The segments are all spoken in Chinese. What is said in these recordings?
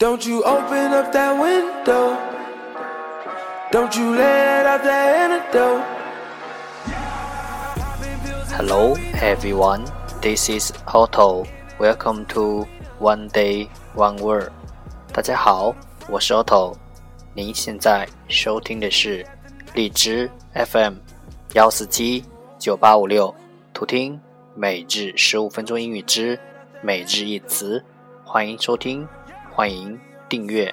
Don't you open up that window. Don't you let out that antidote. Hello everyone, this is Otto. Welcome to One Day One Word. 大家好，我是 Otto。您现在收听的是荔枝 FM 幺四七九八五六，图听每日十五分钟英语之每日一词，欢迎收听。欢迎订阅。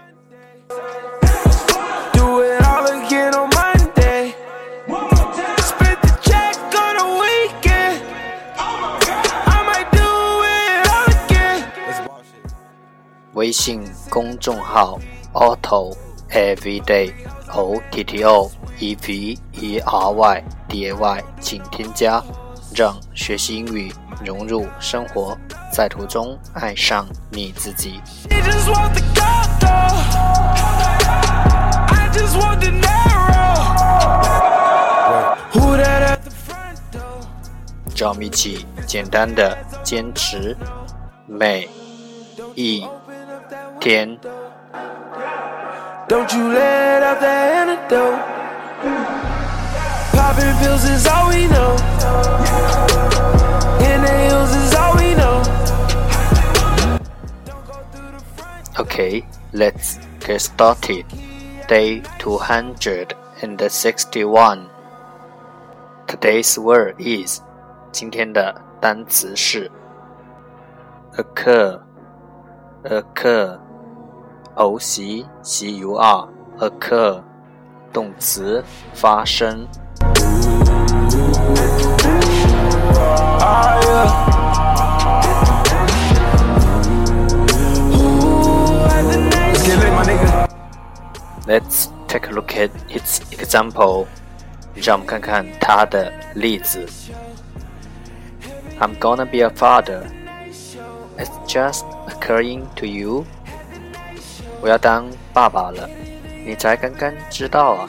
微信公众号 Otto Everyday O T T O E V E R Y D A Y，请添加，让学习英语融入生活。在途中爱上你自己。让我们一起简单的坚持每一天。Okay, let's get started. Day 261. Today's word is 今天的单词是 occur occur o c c u r occur 动词发生。 Let's take a look at its example. 让我们看看它的例子。I'm gonna be a father. It's just occurring to you. 我要当爸爸了，你才刚刚知道啊。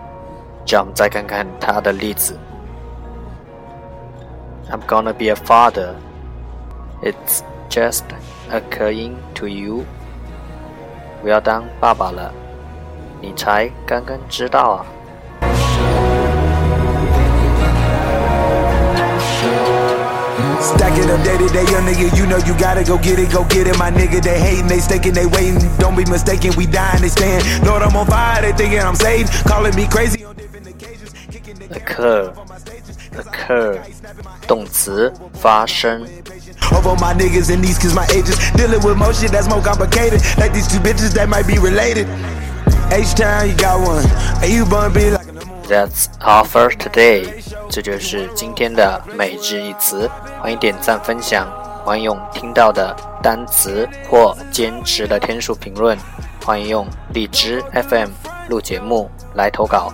让我们再看看他的例子。I'm gonna be a father. It's just occurring to you. 我要当爸爸了，你才刚刚知道啊。Stack it up day to day, young nigga. You know you gotta go get it, go get it, my nigga. They hating, they staking, they waiting. Don't be mistaken, we dying, they stand. Lord, I'm on fire, they thinking I'm saved. Calling me crazy on different occasions. Occur, occur，动词发生。Over my niggas and these cause my ages dealing with more shit that's more complicated. Like these two bitches that might be related. H town, you got one. And you bun be like That's our first today. 这就是今天的每日一词，欢迎点赞分享，欢迎用听到的单词或坚持的天数评论，欢迎用荔枝 FM 录节目来投稿，